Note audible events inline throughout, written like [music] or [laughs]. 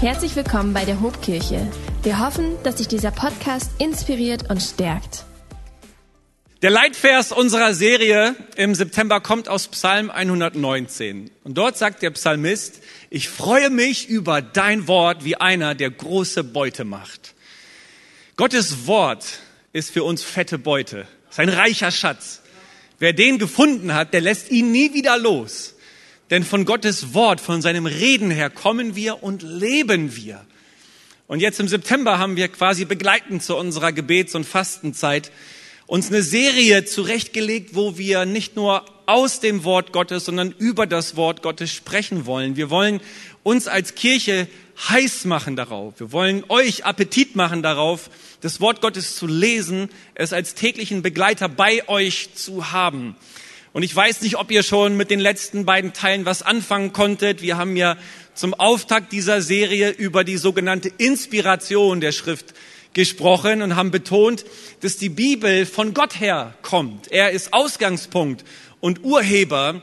Herzlich willkommen bei der Hobkirche. Wir hoffen, dass dich dieser Podcast inspiriert und stärkt. Der Leitvers unserer Serie im September kommt aus Psalm 119. Und dort sagt der Psalmist, ich freue mich über dein Wort wie einer, der große Beute macht. Gottes Wort ist für uns fette Beute, sein reicher Schatz. Wer den gefunden hat, der lässt ihn nie wieder los. Denn von Gottes Wort, von seinem Reden her kommen wir und leben wir. Und jetzt im September haben wir quasi begleitend zu unserer Gebets- und Fastenzeit uns eine Serie zurechtgelegt, wo wir nicht nur aus dem Wort Gottes, sondern über das Wort Gottes sprechen wollen. Wir wollen uns als Kirche heiß machen darauf. Wir wollen euch Appetit machen darauf, das Wort Gottes zu lesen, es als täglichen Begleiter bei euch zu haben. Und ich weiß nicht, ob ihr schon mit den letzten beiden Teilen was anfangen konntet. Wir haben ja zum Auftakt dieser Serie über die sogenannte Inspiration der Schrift gesprochen und haben betont, dass die Bibel von Gott her kommt. Er ist Ausgangspunkt und Urheber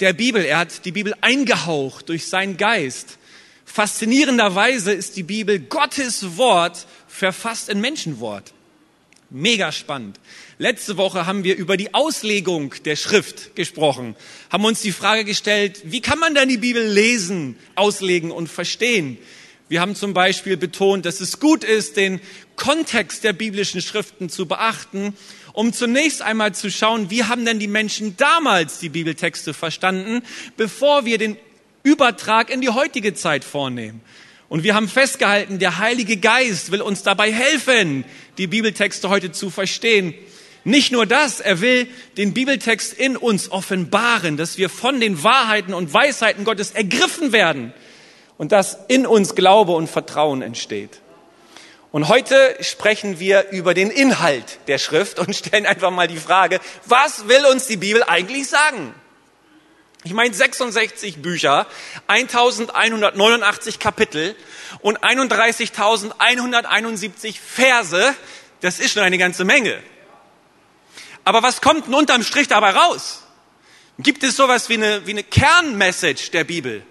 der Bibel. Er hat die Bibel eingehaucht durch seinen Geist. Faszinierenderweise ist die Bibel Gottes Wort verfasst in Menschenwort. Mega spannend. Letzte Woche haben wir über die Auslegung der Schrift gesprochen, haben uns die Frage gestellt, wie kann man denn die Bibel lesen, auslegen und verstehen? Wir haben zum Beispiel betont, dass es gut ist, den Kontext der biblischen Schriften zu beachten, um zunächst einmal zu schauen, wie haben denn die Menschen damals die Bibeltexte verstanden, bevor wir den Übertrag in die heutige Zeit vornehmen. Und wir haben festgehalten, der Heilige Geist will uns dabei helfen, die Bibeltexte heute zu verstehen. Nicht nur das, er will den Bibeltext in uns offenbaren, dass wir von den Wahrheiten und Weisheiten Gottes ergriffen werden und dass in uns Glaube und Vertrauen entsteht. Und heute sprechen wir über den Inhalt der Schrift und stellen einfach mal die Frage, was will uns die Bibel eigentlich sagen? Ich meine 66 Bücher, 1189 Kapitel und 31.171 Verse, das ist schon eine ganze Menge. Aber was kommt denn unterm Strich dabei raus? Gibt es sowas wie eine, wie eine Kernmessage der Bibel,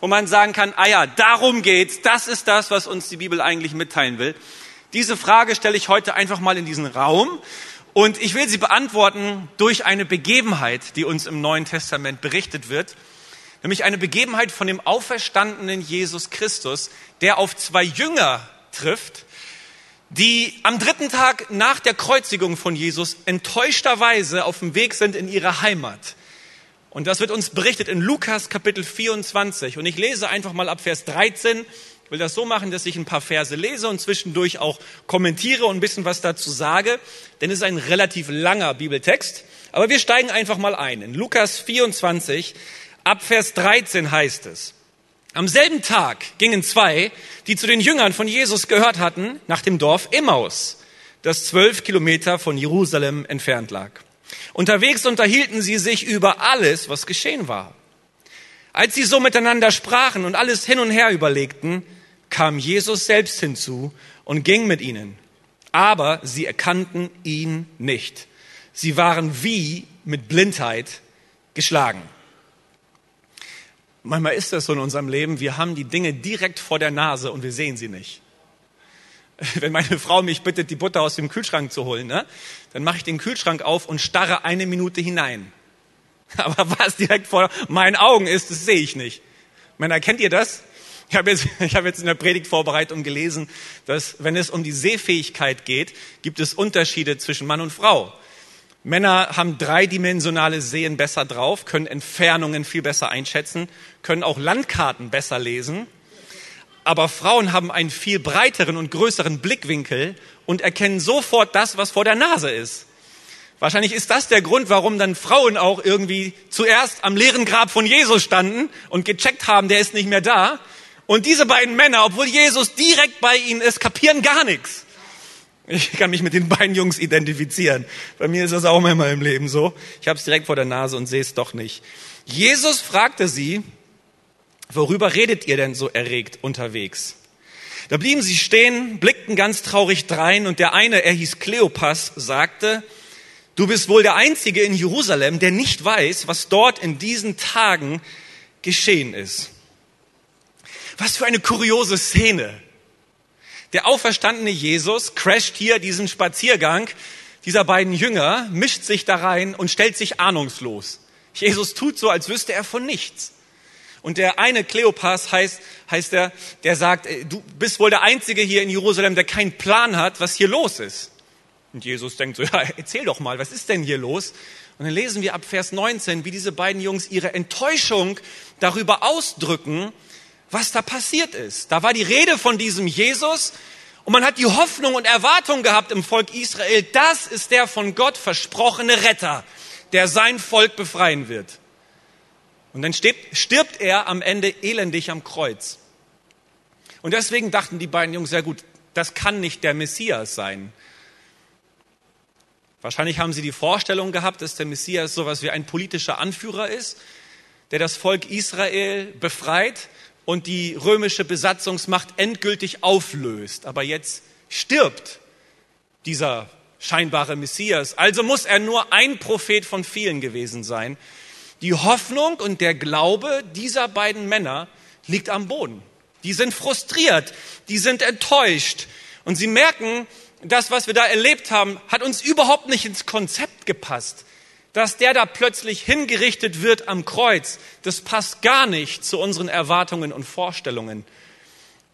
wo man sagen kann, ah ja, darum geht's, das ist das, was uns die Bibel eigentlich mitteilen will? Diese Frage stelle ich heute einfach mal in diesen Raum und ich will sie beantworten durch eine Begebenheit, die uns im Neuen Testament berichtet wird, nämlich eine Begebenheit von dem auferstandenen Jesus Christus, der auf zwei Jünger trifft, die am dritten Tag nach der Kreuzigung von Jesus enttäuschterweise auf dem Weg sind in ihre Heimat. Und das wird uns berichtet in Lukas Kapitel 24. Und ich lese einfach mal ab Vers 13. Ich will das so machen, dass ich ein paar Verse lese und zwischendurch auch kommentiere und ein bisschen was dazu sage, denn es ist ein relativ langer Bibeltext. Aber wir steigen einfach mal ein. In Lukas 24, ab Vers 13 heißt es, am selben Tag gingen zwei, die zu den Jüngern von Jesus gehört hatten, nach dem Dorf Emmaus, das zwölf Kilometer von Jerusalem entfernt lag. Unterwegs unterhielten sie sich über alles, was geschehen war. Als sie so miteinander sprachen und alles hin und her überlegten, kam Jesus selbst hinzu und ging mit ihnen. Aber sie erkannten ihn nicht. Sie waren wie mit Blindheit geschlagen. Manchmal ist das so in unserem Leben, wir haben die Dinge direkt vor der Nase und wir sehen sie nicht. [laughs] Wenn meine Frau mich bittet, die Butter aus dem Kühlschrank zu holen, ne, dann mache ich den Kühlschrank auf und starre eine Minute hinein. [laughs] Aber was direkt vor meinen Augen ist, das sehe ich nicht. Männer, kennt ihr das? Ich habe jetzt, [laughs] ich habe jetzt in der Predigtvorbereitung gelesen, dass wenn es um die Sehfähigkeit geht, gibt es Unterschiede zwischen Mann und Frau. Männer haben dreidimensionale Sehen besser drauf, können Entfernungen viel besser einschätzen, können auch Landkarten besser lesen. Aber Frauen haben einen viel breiteren und größeren Blickwinkel und erkennen sofort das, was vor der Nase ist. Wahrscheinlich ist das der Grund, warum dann Frauen auch irgendwie zuerst am leeren Grab von Jesus standen und gecheckt haben, der ist nicht mehr da. Und diese beiden Männer, obwohl Jesus direkt bei ihnen ist, kapieren gar nichts. Ich kann mich mit den beiden Jungs identifizieren. Bei mir ist das auch manchmal im Leben so. Ich habe es direkt vor der Nase und sehe es doch nicht. Jesus fragte sie, worüber redet ihr denn so erregt unterwegs? Da blieben sie stehen, blickten ganz traurig drein und der eine, er hieß Kleopas, sagte, du bist wohl der Einzige in Jerusalem, der nicht weiß, was dort in diesen Tagen geschehen ist. Was für eine kuriose Szene. Der auferstandene Jesus crasht hier diesen Spaziergang dieser beiden Jünger, mischt sich da rein und stellt sich ahnungslos. Jesus tut so, als wüsste er von nichts. Und der eine Kleopas heißt, heißt er, der sagt, du bist wohl der Einzige hier in Jerusalem, der keinen Plan hat, was hier los ist. Und Jesus denkt so, [laughs] ja, erzähl doch mal, was ist denn hier los? Und dann lesen wir ab Vers 19, wie diese beiden Jungs ihre Enttäuschung darüber ausdrücken, was da passiert ist. Da war die Rede von diesem Jesus und man hat die Hoffnung und Erwartung gehabt im Volk Israel, das ist der von Gott versprochene Retter, der sein Volk befreien wird. Und dann stirbt, stirbt er am Ende elendig am Kreuz. Und deswegen dachten die beiden Jungs, sehr gut, das kann nicht der Messias sein. Wahrscheinlich haben sie die Vorstellung gehabt, dass der Messias sowas wie ein politischer Anführer ist, der das Volk Israel befreit und die römische Besatzungsmacht endgültig auflöst. Aber jetzt stirbt dieser scheinbare Messias. Also muss er nur ein Prophet von vielen gewesen sein. Die Hoffnung und der Glaube dieser beiden Männer liegt am Boden. Die sind frustriert, die sind enttäuscht und sie merken, das, was wir da erlebt haben, hat uns überhaupt nicht ins Konzept gepasst. Dass der da plötzlich hingerichtet wird am Kreuz, das passt gar nicht zu unseren Erwartungen und Vorstellungen.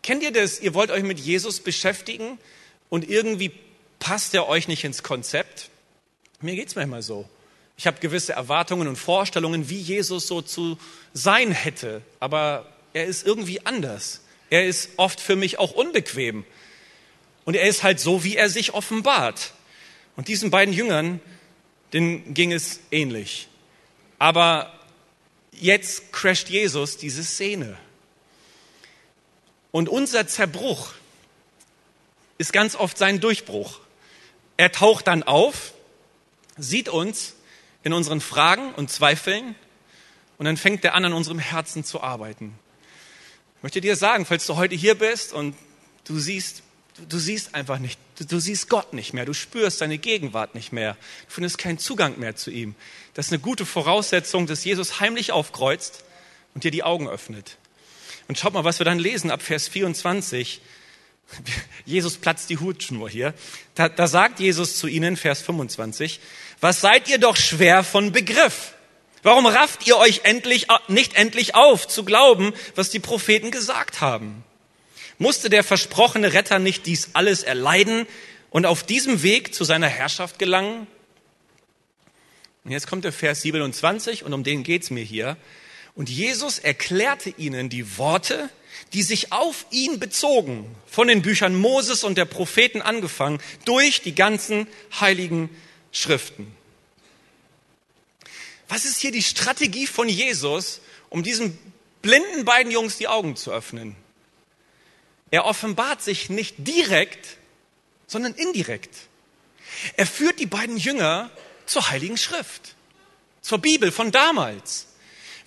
Kennt ihr das? Ihr wollt euch mit Jesus beschäftigen und irgendwie passt er euch nicht ins Konzept? Mir geht's manchmal so. Ich habe gewisse Erwartungen und Vorstellungen, wie Jesus so zu sein hätte, aber er ist irgendwie anders. Er ist oft für mich auch unbequem. Und er ist halt so, wie er sich offenbart. Und diesen beiden Jüngern, denen ging es ähnlich. Aber jetzt crasht Jesus diese Szene. Und unser Zerbruch ist ganz oft sein Durchbruch. Er taucht dann auf, sieht uns in unseren Fragen und Zweifeln und dann fängt er an, an unserem Herzen zu arbeiten. Ich möchte dir sagen, falls du heute hier bist und du siehst, du, siehst einfach nicht, du, du siehst Gott nicht mehr, du spürst seine Gegenwart nicht mehr, du findest keinen Zugang mehr zu ihm. Das ist eine gute Voraussetzung, dass Jesus heimlich aufkreuzt und dir die Augen öffnet. Und schaut mal, was wir dann lesen ab Vers 24. Jesus platzt die Hutschnur hier. Da, da sagt Jesus zu ihnen, Vers 25, was seid ihr doch schwer von Begriff? Warum rafft ihr euch endlich, nicht endlich auf zu glauben, was die Propheten gesagt haben? Musste der versprochene Retter nicht dies alles erleiden und auf diesem Weg zu seiner Herrschaft gelangen? Und jetzt kommt der Vers 27 und um den geht's mir hier. Und Jesus erklärte ihnen die Worte, die sich auf ihn bezogen, von den Büchern Moses und der Propheten angefangen, durch die ganzen heiligen Schriften. Was ist hier die Strategie von Jesus, um diesen blinden beiden Jungs die Augen zu öffnen? Er offenbart sich nicht direkt, sondern indirekt. Er führt die beiden Jünger zur Heiligen Schrift, zur Bibel von damals.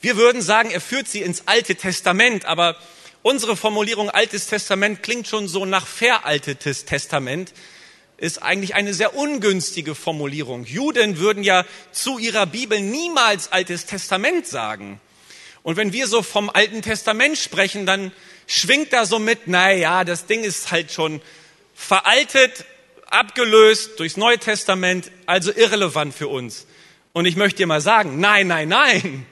Wir würden sagen, er führt sie ins Alte Testament, aber unsere Formulierung Altes Testament klingt schon so nach veraltetes Testament, ist eigentlich eine sehr ungünstige Formulierung. Juden würden ja zu ihrer Bibel niemals Altes Testament sagen. Und wenn wir so vom Alten Testament sprechen, dann schwingt da so mit, na ja, das Ding ist halt schon veraltet, abgelöst durchs Neue Testament, also irrelevant für uns. Und ich möchte dir mal sagen, nein, nein, nein.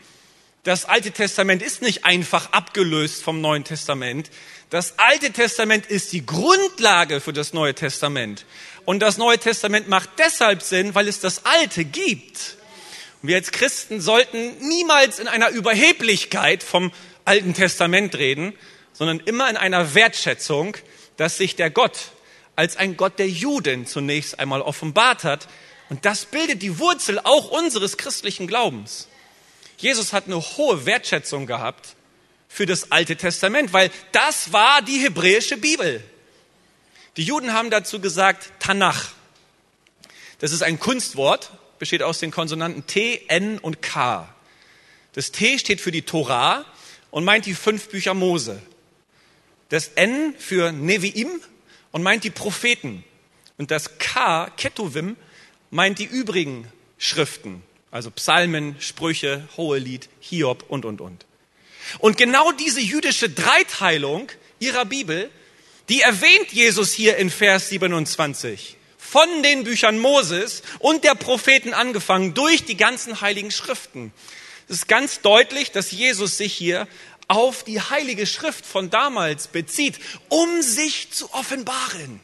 Das Alte Testament ist nicht einfach abgelöst vom Neuen Testament. Das Alte Testament ist die Grundlage für das Neue Testament. Und das Neue Testament macht deshalb Sinn, weil es das Alte gibt. Und wir als Christen sollten niemals in einer Überheblichkeit vom Alten Testament reden, sondern immer in einer Wertschätzung, dass sich der Gott als ein Gott der Juden zunächst einmal offenbart hat. Und das bildet die Wurzel auch unseres christlichen Glaubens. Jesus hat eine hohe Wertschätzung gehabt für das Alte Testament, weil das war die hebräische Bibel. Die Juden haben dazu gesagt Tanach. Das ist ein Kunstwort, besteht aus den Konsonanten T, N und K. Das T steht für die Torah und meint die fünf Bücher Mose. Das N für Neviim und meint die Propheten. Und das K, Ketuvim, meint die übrigen Schriften, also Psalmen, Sprüche, Hohelied, Hiob und, und, und. Und genau diese jüdische Dreiteilung ihrer Bibel, die erwähnt Jesus hier in Vers 27. Von den Büchern Moses und der Propheten angefangen durch die ganzen heiligen Schriften. Es ist ganz deutlich, dass Jesus sich hier auf die heilige Schrift von damals bezieht, um sich zu offenbaren.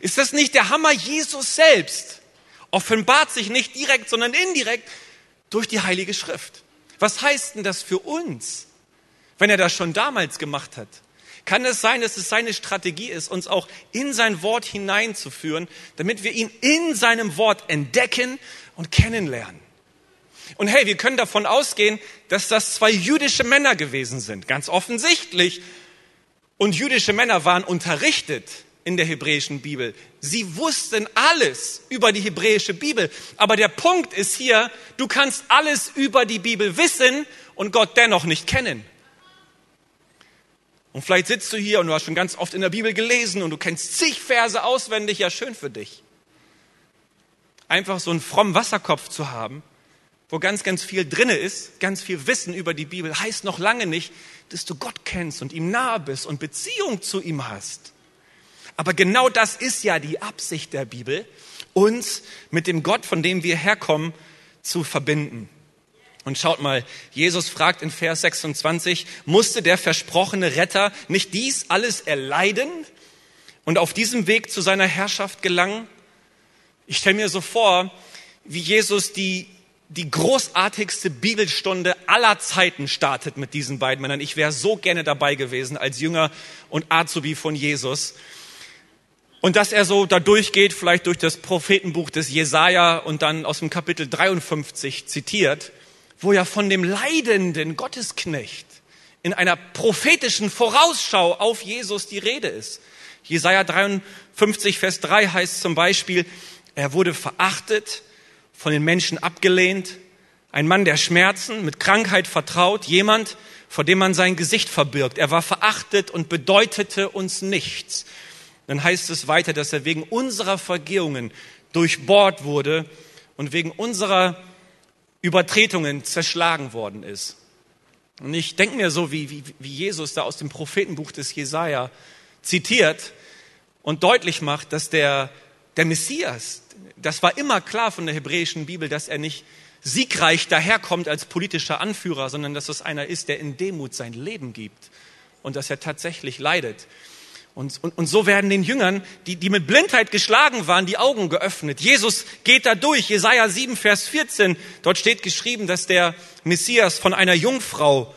Ist das nicht der Hammer? Jesus selbst offenbart sich nicht direkt, sondern indirekt durch die heilige Schrift. Was heißt denn das für uns, wenn er das schon damals gemacht hat? Kann es sein, dass es seine Strategie ist, uns auch in sein Wort hineinzuführen, damit wir ihn in seinem Wort entdecken und kennenlernen? Und hey, wir können davon ausgehen, dass das zwei jüdische Männer gewesen sind, ganz offensichtlich. Und jüdische Männer waren unterrichtet in der hebräischen Bibel. Sie wussten alles über die hebräische Bibel. Aber der Punkt ist hier, du kannst alles über die Bibel wissen und Gott dennoch nicht kennen. Und vielleicht sitzt du hier und du hast schon ganz oft in der Bibel gelesen und du kennst zig Verse auswendig, ja schön für dich. Einfach so einen frommen Wasserkopf zu haben, wo ganz, ganz viel drinne ist, ganz viel Wissen über die Bibel, heißt noch lange nicht, dass du Gott kennst und ihm nahe bist und Beziehung zu ihm hast. Aber genau das ist ja die Absicht der Bibel, uns mit dem Gott, von dem wir herkommen, zu verbinden. Und schaut mal, Jesus fragt in Vers 26, musste der versprochene Retter nicht dies alles erleiden und auf diesem Weg zu seiner Herrschaft gelangen? Ich stelle mir so vor, wie Jesus die, die großartigste Bibelstunde aller Zeiten startet mit diesen beiden Männern. Ich wäre so gerne dabei gewesen als Jünger und Azubi von Jesus. Und dass er so da durchgeht, vielleicht durch das Prophetenbuch des Jesaja und dann aus dem Kapitel 53 zitiert, wo ja von dem leidenden Gottesknecht in einer prophetischen Vorausschau auf Jesus die Rede ist. Jesaja 53, Vers 3 heißt zum Beispiel, er wurde verachtet, von den Menschen abgelehnt, ein Mann der Schmerzen, mit Krankheit vertraut, jemand, vor dem man sein Gesicht verbirgt. Er war verachtet und bedeutete uns nichts dann heißt es weiter, dass er wegen unserer Vergehungen durchbohrt wurde und wegen unserer Übertretungen zerschlagen worden ist. Und ich denke mir so, wie, wie, wie Jesus da aus dem Prophetenbuch des Jesaja zitiert und deutlich macht, dass der, der Messias, das war immer klar von der hebräischen Bibel, dass er nicht siegreich daherkommt als politischer Anführer, sondern dass es einer ist, der in Demut sein Leben gibt und dass er tatsächlich leidet. Und, und, und so werden den Jüngern, die, die mit Blindheit geschlagen waren, die Augen geöffnet. Jesus geht da durch. Jesaja 7, Vers 14. Dort steht geschrieben, dass der Messias von einer Jungfrau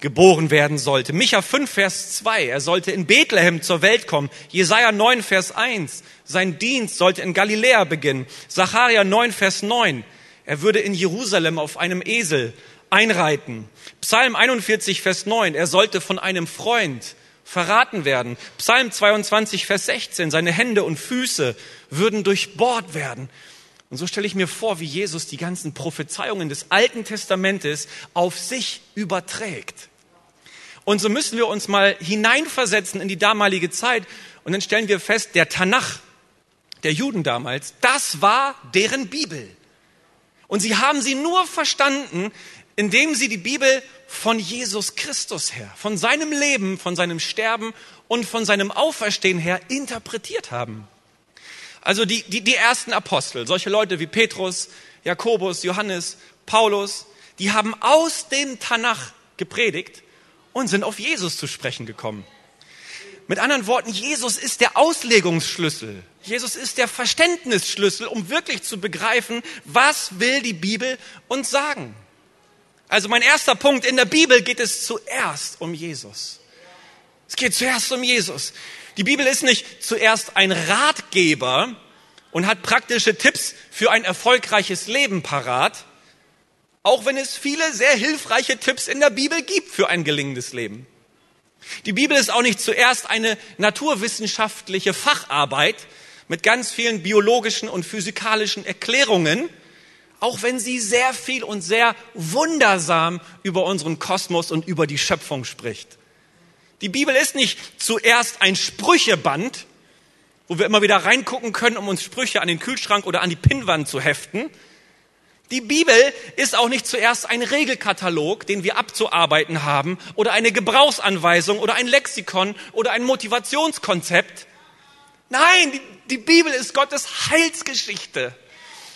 geboren werden sollte. Micha 5, Vers 2. Er sollte in Bethlehem zur Welt kommen. Jesaja 9, Vers 1. Sein Dienst sollte in Galiläa beginnen. Zacharia 9, Vers 9. Er würde in Jerusalem auf einem Esel einreiten. Psalm 41, Vers 9. Er sollte von einem Freund verraten werden. Psalm 22, Vers 16, seine Hände und Füße würden durchbohrt werden. Und so stelle ich mir vor, wie Jesus die ganzen Prophezeiungen des Alten Testamentes auf sich überträgt. Und so müssen wir uns mal hineinversetzen in die damalige Zeit und dann stellen wir fest, der Tanach der Juden damals, das war deren Bibel. Und sie haben sie nur verstanden, indem sie die Bibel von Jesus Christus her, von seinem Leben, von seinem Sterben und von seinem Auferstehen her interpretiert haben. Also die, die, die ersten Apostel, solche Leute wie Petrus, Jakobus, Johannes, Paulus, die haben aus dem Tanach gepredigt und sind auf Jesus zu sprechen gekommen. Mit anderen Worten, Jesus ist der Auslegungsschlüssel. Jesus ist der Verständnisschlüssel, um wirklich zu begreifen, was will die Bibel uns sagen. Also mein erster Punkt, in der Bibel geht es zuerst um Jesus. Es geht zuerst um Jesus. Die Bibel ist nicht zuerst ein Ratgeber und hat praktische Tipps für ein erfolgreiches Leben parat, auch wenn es viele sehr hilfreiche Tipps in der Bibel gibt für ein gelingendes Leben. Die Bibel ist auch nicht zuerst eine naturwissenschaftliche Facharbeit mit ganz vielen biologischen und physikalischen Erklärungen, auch wenn sie sehr viel und sehr wundersam über unseren Kosmos und über die Schöpfung spricht. Die Bibel ist nicht zuerst ein Sprücheband, wo wir immer wieder reingucken können, um uns Sprüche an den Kühlschrank oder an die Pinnwand zu heften. Die Bibel ist auch nicht zuerst ein Regelkatalog, den wir abzuarbeiten haben, oder eine Gebrauchsanweisung oder ein Lexikon oder ein Motivationskonzept. Nein, die, die Bibel ist Gottes Heilsgeschichte.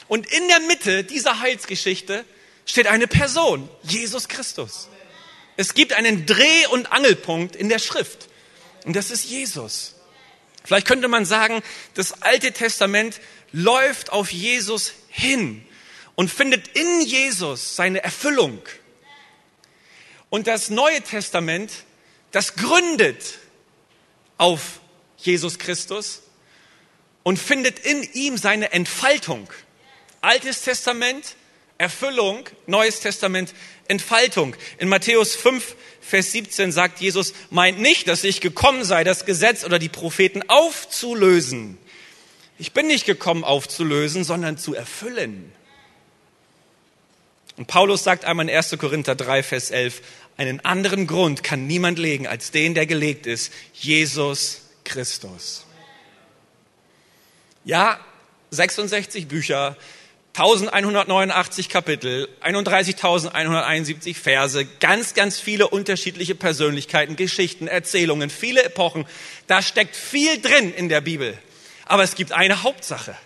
Und in der Mitte dieser Heilsgeschichte steht eine Person, Jesus Christus. Es gibt einen Dreh- und Angelpunkt in der Schrift. Und das ist Jesus. Vielleicht könnte man sagen, das Alte Testament läuft auf Jesus hin und findet in Jesus seine Erfüllung. Und das Neue Testament, das gründet auf Jesus Christus und findet in ihm seine Entfaltung. Altes Testament, Erfüllung, Neues Testament, Entfaltung. In Matthäus 5, Vers 17 sagt Jesus, meint nicht, dass ich gekommen sei, das Gesetz oder die Propheten aufzulösen. Ich bin nicht gekommen aufzulösen, sondern zu erfüllen. Und Paulus sagt einmal in 1. Korinther 3, Vers 11, einen anderen Grund kann niemand legen als den, der gelegt ist, Jesus Christus. Ja, 66 Bücher, 1189 Kapitel, 31.171 Verse, ganz, ganz viele unterschiedliche Persönlichkeiten, Geschichten, Erzählungen, viele Epochen. Da steckt viel drin in der Bibel. Aber es gibt eine Hauptsache.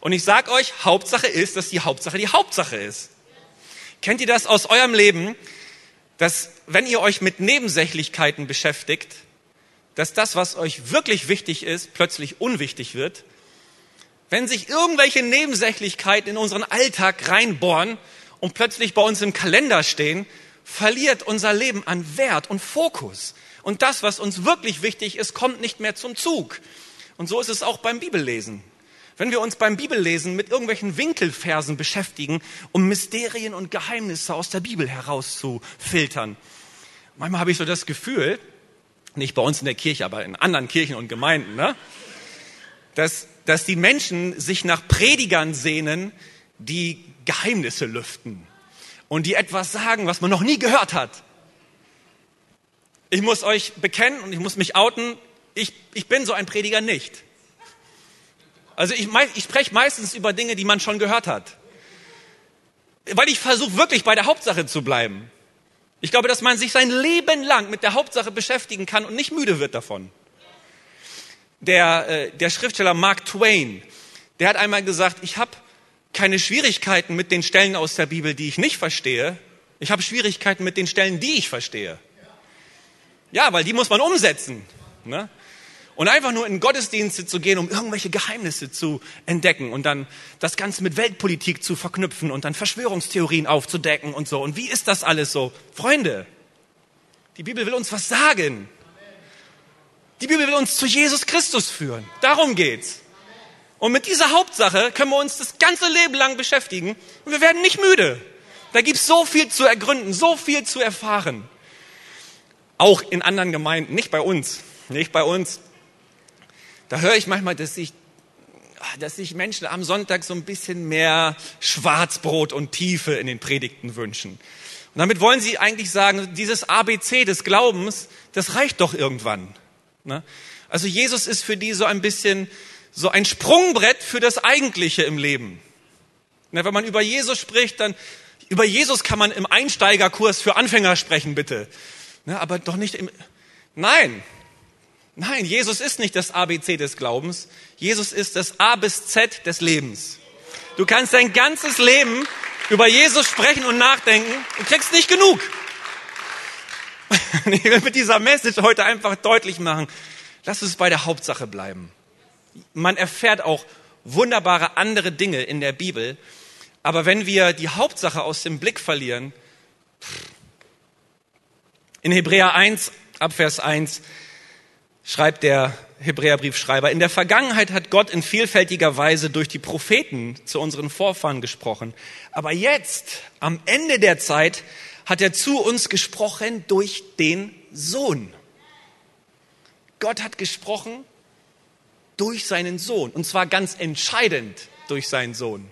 Und ich sag euch, Hauptsache ist, dass die Hauptsache die Hauptsache ist. Kennt ihr das aus eurem Leben, dass wenn ihr euch mit Nebensächlichkeiten beschäftigt, dass das, was euch wirklich wichtig ist, plötzlich unwichtig wird? Wenn sich irgendwelche Nebensächlichkeiten in unseren Alltag reinbohren und plötzlich bei uns im Kalender stehen, verliert unser Leben an Wert und Fokus. Und das, was uns wirklich wichtig ist, kommt nicht mehr zum Zug. Und so ist es auch beim Bibellesen. Wenn wir uns beim Bibellesen mit irgendwelchen Winkelversen beschäftigen, um Mysterien und Geheimnisse aus der Bibel herauszufiltern. Manchmal habe ich so das Gefühl, nicht bei uns in der Kirche, aber in anderen Kirchen und Gemeinden, ne? Dass, dass die Menschen sich nach Predigern sehnen, die Geheimnisse lüften und die etwas sagen, was man noch nie gehört hat. Ich muss euch bekennen und ich muss mich outen, ich, ich bin so ein Prediger nicht. Also ich, ich spreche meistens über Dinge, die man schon gehört hat. Weil ich versuche wirklich bei der Hauptsache zu bleiben. Ich glaube, dass man sich sein Leben lang mit der Hauptsache beschäftigen kann und nicht müde wird davon. Der, äh, der Schriftsteller Mark Twain, der hat einmal gesagt, ich habe keine Schwierigkeiten mit den Stellen aus der Bibel, die ich nicht verstehe. Ich habe Schwierigkeiten mit den Stellen, die ich verstehe. Ja, weil die muss man umsetzen. Ne? Und einfach nur in Gottesdienste zu gehen, um irgendwelche Geheimnisse zu entdecken und dann das Ganze mit Weltpolitik zu verknüpfen und dann Verschwörungstheorien aufzudecken und so. Und wie ist das alles so? Freunde, die Bibel will uns was sagen. Die Bibel will uns zu Jesus Christus führen. Darum geht's. Und mit dieser Hauptsache können wir uns das ganze Leben lang beschäftigen und wir werden nicht müde. Da gibt's so viel zu ergründen, so viel zu erfahren. Auch in anderen Gemeinden, nicht bei uns, nicht bei uns. Da höre ich manchmal, dass sich, dass sich Menschen am Sonntag so ein bisschen mehr Schwarzbrot und Tiefe in den Predigten wünschen. Und damit wollen sie eigentlich sagen, dieses ABC des Glaubens, das reicht doch irgendwann. Ne? Also Jesus ist für die so ein bisschen so ein Sprungbrett für das Eigentliche im Leben. Ne, wenn man über Jesus spricht, dann über Jesus kann man im Einsteigerkurs für Anfänger sprechen, bitte. Ne, aber doch nicht im. Nein, Nein, Jesus ist nicht das ABC des Glaubens. Jesus ist das A bis Z des Lebens. Du kannst dein ganzes Leben über Jesus sprechen und nachdenken und kriegst nicht genug. [laughs] Ich will mit dieser Message heute einfach deutlich machen, lass uns bei der Hauptsache bleiben. Man erfährt auch wunderbare andere Dinge in der Bibel, aber wenn wir die Hauptsache aus dem Blick verlieren, in Hebräer 1, Abvers 1, schreibt der Hebräerbriefschreiber, in der Vergangenheit hat Gott in vielfältiger Weise durch die Propheten zu unseren Vorfahren gesprochen. Aber jetzt, am Ende der Zeit, hat er zu uns gesprochen durch den Sohn. Gott hat gesprochen durch seinen Sohn. Und zwar ganz entscheidend durch seinen Sohn.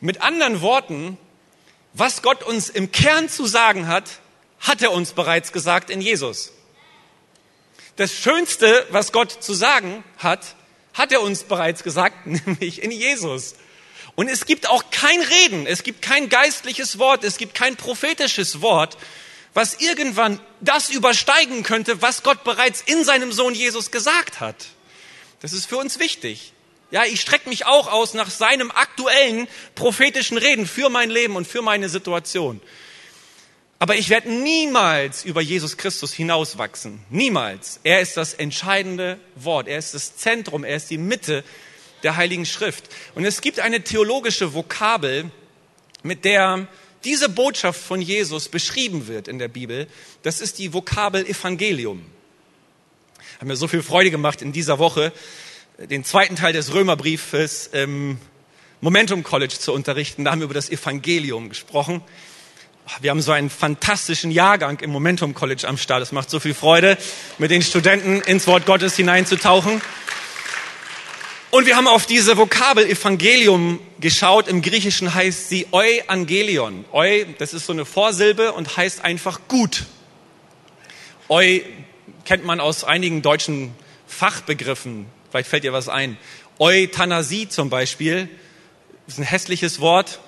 Mit anderen Worten, was Gott uns im Kern zu sagen hat, hat er uns bereits gesagt in Jesus das Schönste, was Gott zu sagen hat, hat er uns bereits gesagt, [laughs] nämlich in Jesus. Und es gibt auch kein Reden, es gibt kein geistliches Wort, es gibt kein prophetisches Wort, was irgendwann das übersteigen könnte, was Gott bereits in seinem Sohn Jesus gesagt hat. Das ist für uns wichtig. Ja, ich strecke mich auch aus nach seinem aktuellen prophetischen Reden für mein Leben und für meine Situation. Aber ich werde niemals über Jesus Christus hinauswachsen. Niemals. Er ist das entscheidende Wort. Er ist das Zentrum. Er ist die Mitte der Heiligen Schrift. Und es gibt eine theologische Vokabel, mit der diese Botschaft von Jesus beschrieben wird in der Bibel. Das ist die Vokabel Evangelium. Hat mir so viel Freude gemacht in dieser Woche, den zweiten Teil des Römerbriefes im Momentum College zu unterrichten. Da haben wir über das Evangelium gesprochen. Wir haben so einen fantastischen Jahrgang im Momentum College am Start. Es macht so viel Freude, mit den Studenten ins Wort Gottes hineinzutauchen. Und wir haben auf diese Vokabel Evangelium geschaut. Im Griechischen heißt sie Euangelion. Eu, das ist so eine Vorsilbe und heißt einfach gut. Eu kennt man aus einigen deutschen Fachbegriffen. Vielleicht fällt dir was ein. Euthanasie zum Beispiel ist ein hässliches Wort,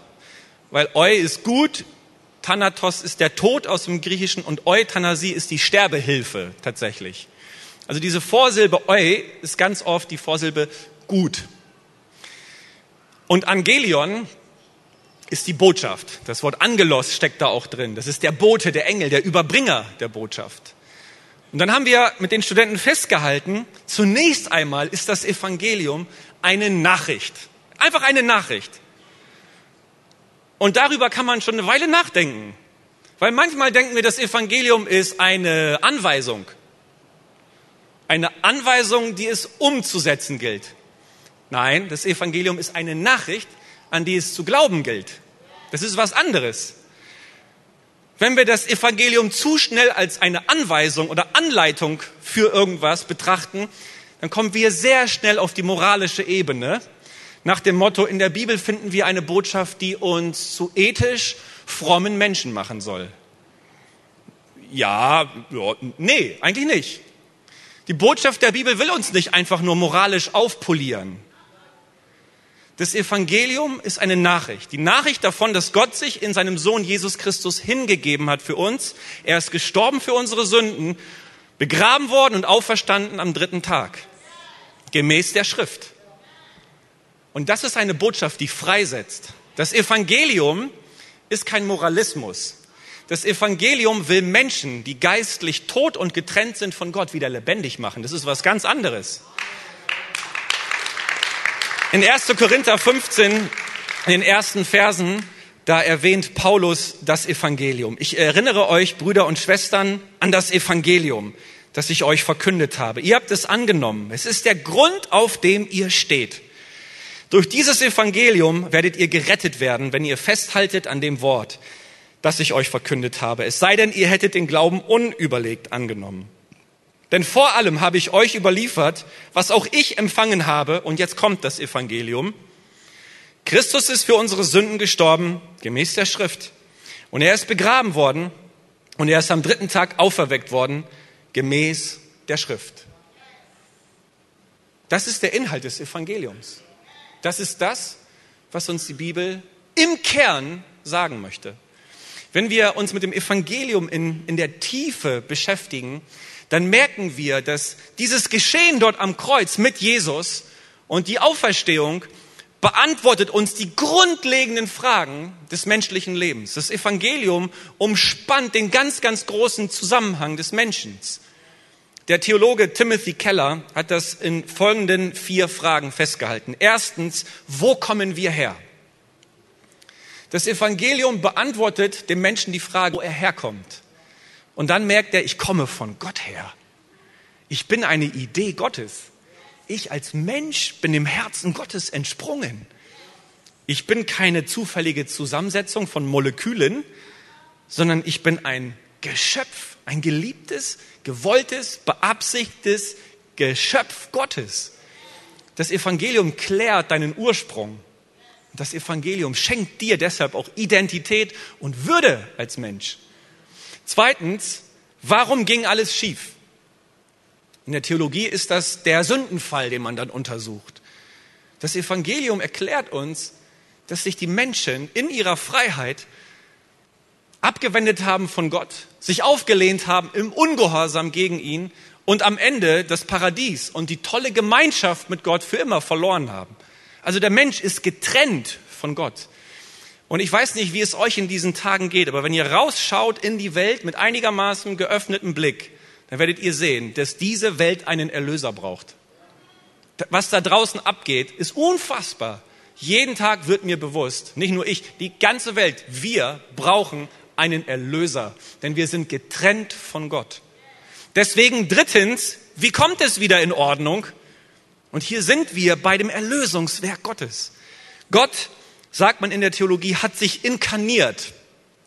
weil Eu ist gut, Thanatos ist der Tod aus dem Griechischen und Euthanasie ist die Sterbehilfe tatsächlich. Also diese Vorsilbe Eu ist ganz oft die Vorsilbe gut. Und Angelion ist die Botschaft. Das Wort Angelos steckt da auch drin. Das ist der Bote, der Engel, der Überbringer der Botschaft. Und dann haben wir mit den Studenten festgehalten, zunächst einmal ist das Evangelium eine Nachricht. Einfach eine Nachricht. Und darüber kann man schon eine Weile nachdenken. Weil manchmal denken wir, das Evangelium ist eine Anweisung. Eine Anweisung, die es umzusetzen gilt. Nein, das Evangelium ist eine Nachricht, an die es zu glauben gilt. Das ist was anderes. Wenn wir das Evangelium zu schnell als eine Anweisung oder Anleitung für irgendwas betrachten, dann kommen wir sehr schnell auf die moralische Ebene nach dem Motto, in der Bibel finden wir eine Botschaft, die uns zu ethisch frommen Menschen machen soll. Ja, ja, nee, eigentlich nicht. Die Botschaft der Bibel will uns nicht einfach nur moralisch aufpolieren. Das Evangelium ist eine Nachricht. Die Nachricht davon, dass Gott sich in seinem Sohn Jesus Christus hingegeben hat für uns. Er ist gestorben für unsere Sünden, begraben worden und auferstanden am dritten Tag. Gemäß der Schrift. Und das ist eine Botschaft, die freisetzt. Das Evangelium ist kein Moralismus. Das Evangelium will Menschen, die geistlich tot und getrennt sind von Gott, wieder lebendig machen. Das ist was ganz anderes. In 1. Korinther 15, in den ersten Versen, da erwähnt Paulus das Evangelium. Ich erinnere euch, Brüder und Schwestern, an das Evangelium, das ich euch verkündet habe. Ihr habt es angenommen. Es ist der Grund, auf dem ihr steht. Durch dieses Evangelium werdet ihr gerettet werden, wenn ihr festhaltet an dem Wort, das ich euch verkündet habe. Es sei denn, ihr hättet den Glauben unüberlegt angenommen. Denn vor allem habe ich euch überliefert, was auch ich empfangen habe, und jetzt kommt das Evangelium. Christus ist für unsere Sünden gestorben, gemäß der Schrift. Und er ist begraben worden, und er ist am dritten Tag auferweckt worden, gemäß der Schrift. Das ist der Inhalt des Evangeliums. Das ist das, was uns die Bibel im Kern sagen möchte. Wenn wir uns mit dem Evangelium in, in der Tiefe beschäftigen, dann merken wir, dass dieses Geschehen dort am Kreuz mit Jesus und die Auferstehung beantwortet uns die grundlegenden Fragen des menschlichen Lebens. Das Evangelium umspannt den ganz, ganz großen Zusammenhang des Menschen. Der Theologe Timothy Keller hat das in folgenden vier Fragen festgehalten. Erstens, wo kommen wir her? Das Evangelium beantwortet dem Menschen die Frage, wo er herkommt. Und dann merkt er, ich komme von Gott her. Ich bin eine Idee Gottes. Ich als Mensch bin dem Herzen Gottes entsprungen. Ich bin keine zufällige Zusammensetzung von Molekülen, sondern ich bin ein Geschöpf, ein geliebtes, gewolltes, beabsichtigtes Geschöpf Gottes. Das Evangelium klärt deinen Ursprung. Das Evangelium schenkt dir deshalb auch Identität und Würde als Mensch. Zweitens, warum ging alles schief? In der Theologie ist das der Sündenfall, den man dann untersucht. Das Evangelium erklärt uns, dass sich die Menschen in ihrer Freiheit abgewendet haben von Gott, sich aufgelehnt haben im Ungehorsam gegen ihn und am Ende das Paradies und die tolle Gemeinschaft mit Gott für immer verloren haben. Also der Mensch ist getrennt von Gott. Und ich weiß nicht, wie es euch in diesen Tagen geht, aber wenn ihr rausschaut in die Welt mit einigermaßen geöffnetem Blick, dann werdet ihr sehen, dass diese Welt einen Erlöser braucht. Was da draußen abgeht, ist unfassbar. Jeden Tag wird mir bewusst, nicht nur ich, die ganze Welt, wir brauchen einen Erlöser, denn wir sind getrennt von Gott. Deswegen drittens, wie kommt es wieder in Ordnung? Und hier sind wir bei dem Erlösungswerk Gottes. Gott, sagt man in der Theologie, hat sich inkarniert.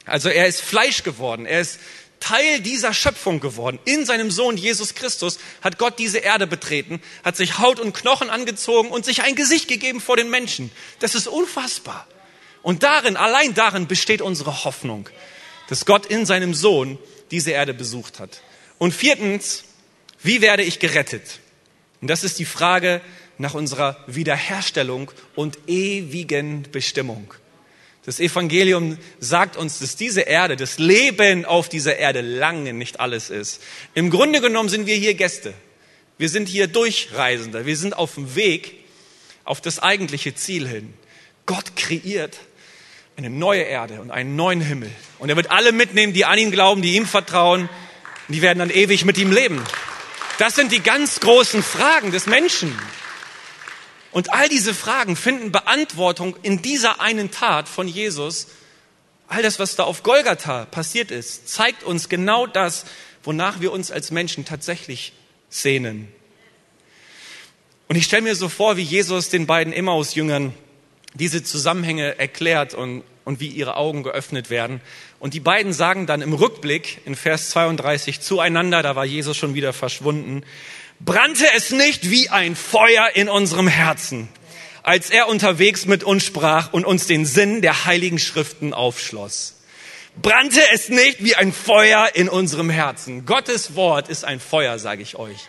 Also er ist Fleisch geworden. Er ist Teil dieser Schöpfung geworden. In seinem Sohn Jesus Christus hat Gott diese Erde betreten, hat sich Haut und Knochen angezogen und sich ein Gesicht gegeben vor den Menschen. Das ist unfassbar. Und darin, allein darin besteht unsere Hoffnung, dass Gott in seinem Sohn diese Erde besucht hat. Und viertens, wie werde ich gerettet? Und das ist die Frage nach unserer Wiederherstellung und ewigen Bestimmung. Das Evangelium sagt uns, dass diese Erde, das Leben auf dieser Erde lange nicht alles ist. Im Grunde genommen sind wir hier Gäste. Wir sind hier Durchreisende. Wir sind auf dem Weg auf das eigentliche Ziel hin. Gott kreiert eine neue Erde und einen neuen Himmel. Und er wird alle mitnehmen, die an ihn glauben, die ihm vertrauen. Und die werden dann ewig mit ihm leben. Das sind die ganz großen Fragen des Menschen. Und all diese Fragen finden Beantwortung in dieser einen Tat von Jesus. All das, was da auf Golgatha passiert ist, zeigt uns genau das, wonach wir uns als Menschen tatsächlich sehnen. Und ich stelle mir so vor, wie Jesus den beiden Emmaus-Jüngern diese Zusammenhänge erklärt und, und wie ihre Augen geöffnet werden. Und die beiden sagen dann im Rückblick in Vers 32 zueinander, da war Jesus schon wieder verschwunden, brannte es nicht wie ein Feuer in unserem Herzen, als er unterwegs mit uns sprach und uns den Sinn der heiligen Schriften aufschloss. Brannte es nicht wie ein Feuer in unserem Herzen. Gottes Wort ist ein Feuer, sage ich euch.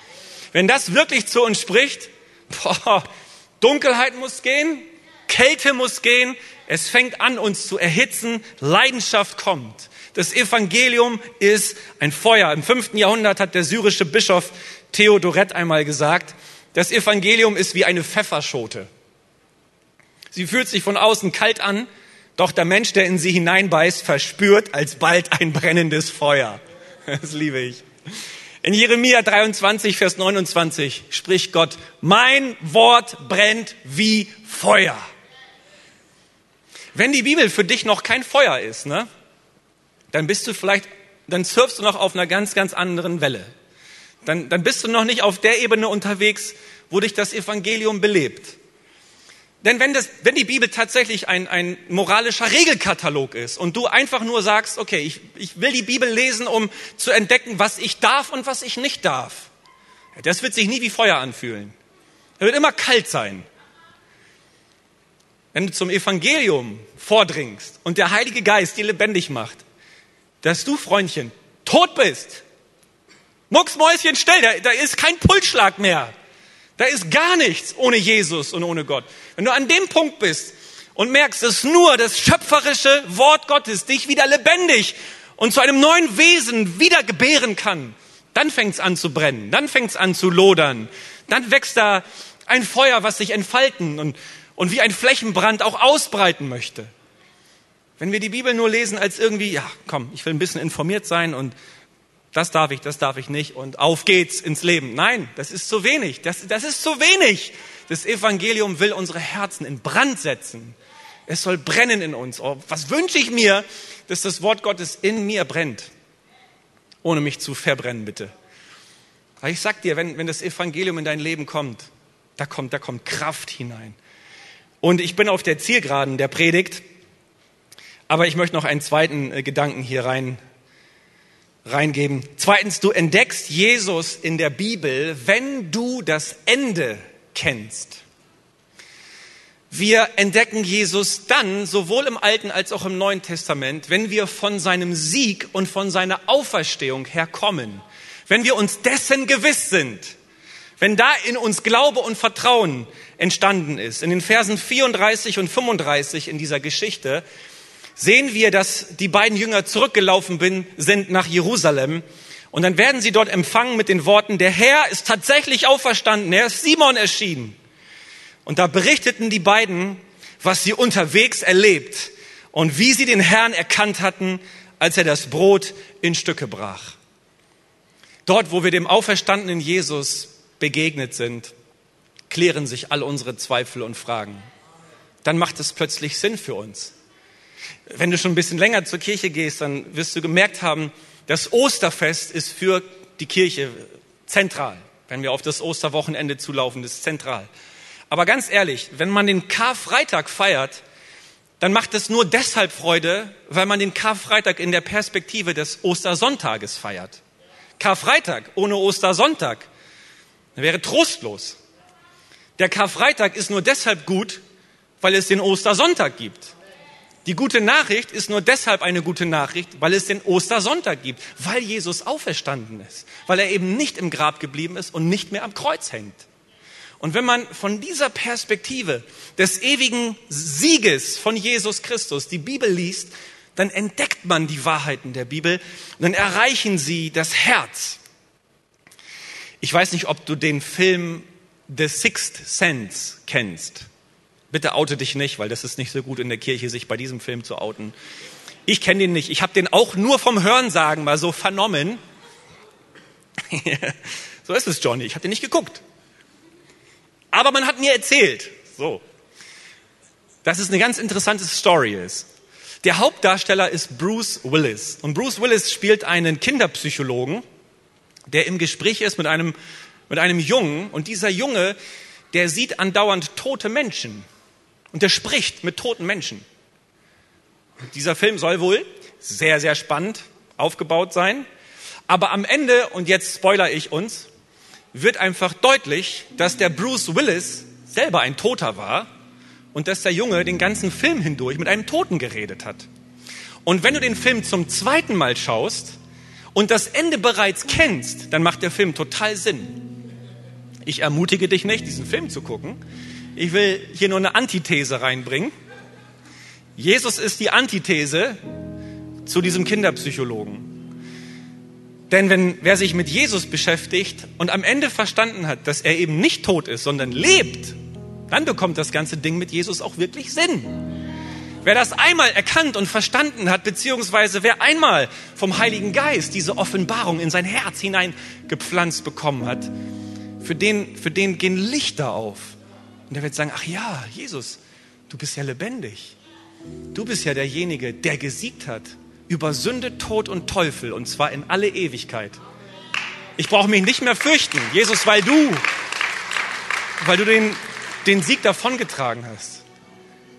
Wenn das wirklich zu uns spricht, boah, Dunkelheit muss gehen, Kälte muss gehen, es fängt an, uns zu erhitzen, Leidenschaft kommt. Das Evangelium ist ein Feuer. Im fünften Jahrhundert hat der syrische Bischof Theodoret einmal gesagt, das Evangelium ist wie eine Pfefferschote. Sie fühlt sich von außen kalt an, doch der Mensch, der in sie hineinbeißt, verspürt alsbald ein brennendes Feuer. [laughs] Das liebe ich. In Jeremia 23, Vers 29 spricht Gott, mein Wort brennt wie Feuer. Wenn die Bibel für dich noch kein Feuer ist, ne, dann bist du vielleicht, dann surfst du noch auf einer ganz, ganz anderen Welle dann, dann bist du noch nicht auf der Ebene unterwegs, wo dich das Evangelium belebt. Denn wenn, das, wenn die Bibel tatsächlich ein, ein moralischer Regelkatalog ist und du einfach nur sagst, okay, ich, ich will die Bibel lesen, um zu entdecken, was ich darf und was ich nicht darf, das wird sich nie wie Feuer anfühlen. Er wird immer kalt sein. Wenn du zum Evangelium vordringst und der Heilige Geist dir lebendig macht, dass du, Freundchen, tot bist, Mucksmäuschen still, da, da ist kein Pulsschlag mehr. Da ist gar nichts ohne Jesus und ohne Gott. Wenn du an dem Punkt bist und merkst, dass nur das schöpferische Wort Gottes dich wieder lebendig und zu einem neuen Wesen wieder gebären kann, dann fängt es an zu brennen, dann fängt es an zu lodern, dann wächst da ein Feuer, was sich entfalten und, und wie ein Flächenbrand auch ausbreiten möchte. Wenn wir die Bibel nur lesen als irgendwie, ja, komm, ich will ein bisschen informiert sein und das darf ich, das darf ich nicht und auf geht's ins Leben. Nein, das ist zu wenig. Das, das ist zu wenig. Das Evangelium will unsere Herzen in Brand setzen. Es soll brennen in uns. Oh, was wünsche ich mir, dass das Wort Gottes in mir brennt, ohne mich zu verbrennen, bitte. Aber ich sag dir, wenn, wenn das Evangelium in dein Leben kommt, da kommt, da kommt Kraft hinein. Und ich bin auf der Zielgeraden der Predigt, aber ich möchte noch einen zweiten äh, Gedanken hier rein reingeben. Zweitens, du entdeckst Jesus in der Bibel, wenn du das Ende kennst. Wir entdecken Jesus dann, sowohl im Alten als auch im Neuen Testament, wenn wir von seinem Sieg und von seiner Auferstehung herkommen. Wenn wir uns dessen gewiss sind. wenn da in uns Glaube und Vertrauen entstanden ist, in den Versen 34 und 35 in dieser Geschichte, sehen wir, dass die beiden Jünger zurückgelaufen sind nach Jerusalem. Und dann werden sie dort empfangen mit den Worten, der Herr ist tatsächlich auferstanden, er ist Simon erschienen. Und da berichteten die beiden, was sie unterwegs erlebt und wie sie den Herrn erkannt hatten, als er das Brot in Stücke brach. Dort, wo wir dem auferstandenen Jesus begegnet sind, klären sich all unsere Zweifel und Fragen. Dann macht es plötzlich Sinn für uns. Wenn du schon ein bisschen länger zur Kirche gehst, dann wirst du gemerkt haben, das Osterfest ist für die Kirche zentral. Wenn wir auf das Osterwochenende zulaufen, das ist zentral. Aber ganz ehrlich, wenn man den Karfreitag feiert, dann macht es nur deshalb Freude, weil man den Karfreitag in der Perspektive des Ostersonntages feiert. Karfreitag ohne Ostersonntag wäre trostlos. Der Karfreitag ist nur deshalb gut, weil es den Ostersonntag gibt. Die gute Nachricht ist nur deshalb eine gute Nachricht, weil es den Ostersonntag gibt, weil Jesus auferstanden ist, weil er eben nicht im Grab geblieben ist und nicht mehr am Kreuz hängt. Und wenn man von dieser Perspektive des ewigen Sieges von Jesus Christus die Bibel liest, dann entdeckt man die Wahrheiten der Bibel und dann erreichen sie das Herz. Ich weiß nicht, ob du den Film The Sixth Sense kennst. Bitte oute dich nicht, weil das ist nicht so gut in der Kirche, sich bei diesem Film zu outen. Ich kenne den nicht. Ich habe den auch nur vom Hörensagen mal so vernommen. [laughs] so ist es, Johnny. Ich habe den nicht geguckt. Aber man hat mir erzählt, so, dass es eine ganz interessante Story ist. Der Hauptdarsteller ist Bruce Willis. Und Bruce Willis spielt einen Kinderpsychologen, der im Gespräch ist mit einem, mit einem Jungen. Und dieser Junge, der sieht andauernd tote Menschen. Und der spricht mit toten Menschen. Und dieser Film soll wohl sehr, sehr spannend aufgebaut sein. Aber am Ende, und jetzt spoiler ich uns, wird einfach deutlich, dass der Bruce Willis selber ein Toter war und dass der Junge den ganzen Film hindurch mit einem Toten geredet hat. Und wenn du den Film zum zweiten Mal schaust und das Ende bereits kennst, dann macht der Film total Sinn. Ich ermutige dich nicht, diesen Film zu gucken. Ich will hier nur eine Antithese reinbringen. Jesus ist die Antithese zu diesem Kinderpsychologen. Denn wenn wer sich mit Jesus beschäftigt und am Ende verstanden hat, dass er eben nicht tot ist, sondern lebt, dann bekommt das ganze Ding mit Jesus auch wirklich Sinn. Wer das einmal erkannt und verstanden hat, beziehungsweise wer einmal vom Heiligen Geist diese Offenbarung in sein Herz hineingepflanzt bekommen hat, für den, für den gehen Lichter auf. Und er wird sagen, ach ja, Jesus, du bist ja lebendig. Du bist ja derjenige, der gesiegt hat über Sünde, Tod und Teufel, und zwar in alle Ewigkeit. Ich brauche mich nicht mehr fürchten, Jesus, weil du, weil du den, den Sieg davongetragen hast.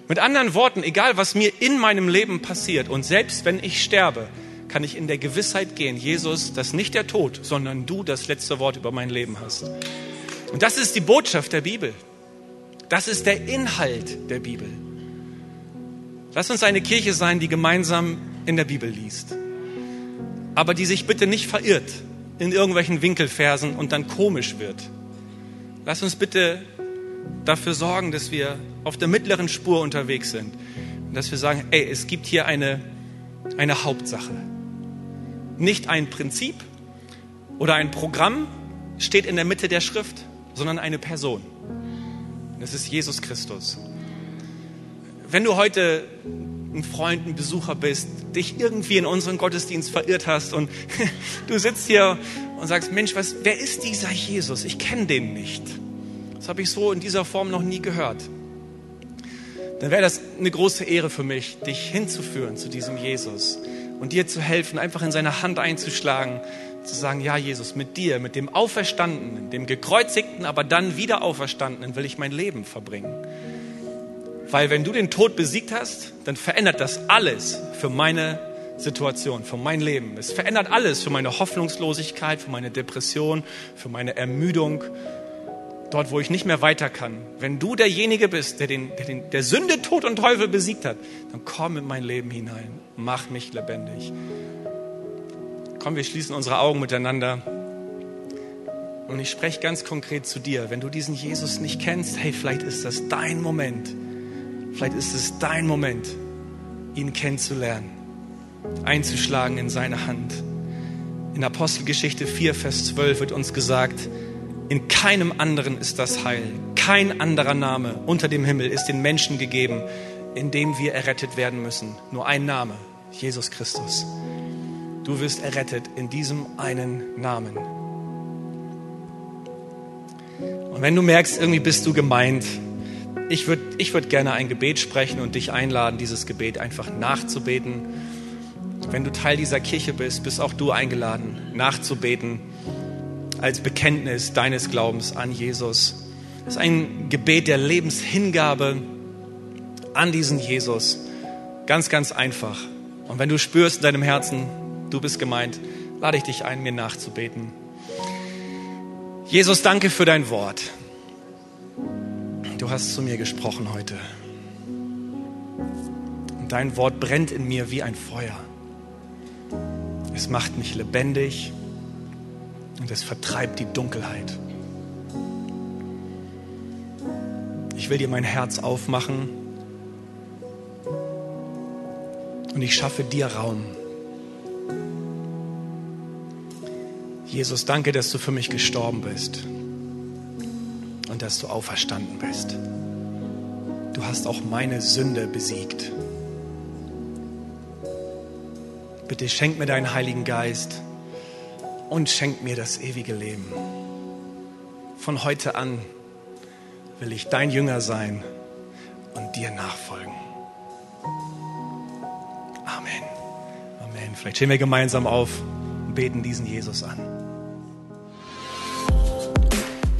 Mit anderen Worten, egal was mir in meinem Leben passiert und selbst wenn ich sterbe, kann ich in der Gewissheit gehen, Jesus, dass nicht der Tod, sondern du das letzte Wort über mein Leben hast. Und das ist die Botschaft der Bibel. Das ist der Inhalt der Bibel. Lass uns eine Kirche sein, die gemeinsam in der Bibel liest. Aber die sich bitte nicht verirrt in irgendwelchen Winkelversen und dann komisch wird. Lass uns bitte dafür sorgen, dass wir auf der mittleren Spur unterwegs sind. Und dass wir sagen, ey, es gibt hier eine, eine Hauptsache. Nicht ein Prinzip oder ein Programm steht in der Mitte der Schrift, sondern eine Person. Das ist Jesus Christus. Wenn du heute ein Freund, ein Besucher bist, dich irgendwie in unseren Gottesdienst verirrt hast und [laughs] du sitzt hier und sagst, Mensch, was, wer ist dieser Jesus? Ich kenne den nicht. Das habe ich so in dieser Form noch nie gehört. Dann wäre das eine große Ehre für mich, dich hinzuführen zu diesem Jesus und dir zu helfen, einfach in seine Hand einzuschlagen, zu sagen, ja Jesus, mit dir, mit dem Auferstandenen, dem gekreuzigten, aber dann wieder Auferstandenen will ich mein Leben verbringen. Weil wenn du den Tod besiegt hast, dann verändert das alles für meine Situation, für mein Leben. Es verändert alles für meine Hoffnungslosigkeit, für meine Depression, für meine Ermüdung, dort, wo ich nicht mehr weiter kann. Wenn du derjenige bist, der, den, der, den, der Sünde, Tod und Teufel besiegt hat, dann komm in mein Leben hinein, mach mich lebendig. Komm, wir schließen unsere Augen miteinander. Und ich spreche ganz konkret zu dir. Wenn du diesen Jesus nicht kennst, hey, vielleicht ist das dein Moment. Vielleicht ist es dein Moment, ihn kennenzulernen, einzuschlagen in seine Hand. In Apostelgeschichte 4, Vers 12 wird uns gesagt, in keinem anderen ist das Heil. Kein anderer Name unter dem Himmel ist den Menschen gegeben, in dem wir errettet werden müssen. Nur ein Name, Jesus Christus. Du wirst errettet in diesem einen Namen. Und wenn du merkst, irgendwie bist du gemeint, ich würde ich würd gerne ein Gebet sprechen und dich einladen, dieses Gebet einfach nachzubeten. Wenn du Teil dieser Kirche bist, bist auch du eingeladen, nachzubeten als Bekenntnis deines Glaubens an Jesus. Das ist ein Gebet der Lebenshingabe an diesen Jesus. Ganz, ganz einfach. Und wenn du spürst in deinem Herzen, du bist gemeint, lade ich dich ein, mir nachzubeten. Jesus, danke für dein Wort. Du hast zu mir gesprochen heute. Und dein Wort brennt in mir wie ein Feuer. Es macht mich lebendig und es vertreibt die Dunkelheit. Ich will dir mein Herz aufmachen und ich schaffe dir Raum. Jesus, danke, dass du für mich gestorben bist und dass du auferstanden bist. Du hast auch meine Sünde besiegt. Bitte schenk mir deinen Heiligen Geist und schenk mir das ewige Leben. Von heute an will ich dein Jünger sein und dir nachfolgen. Amen. Amen. Vielleicht stehen wir gemeinsam auf und beten diesen Jesus an.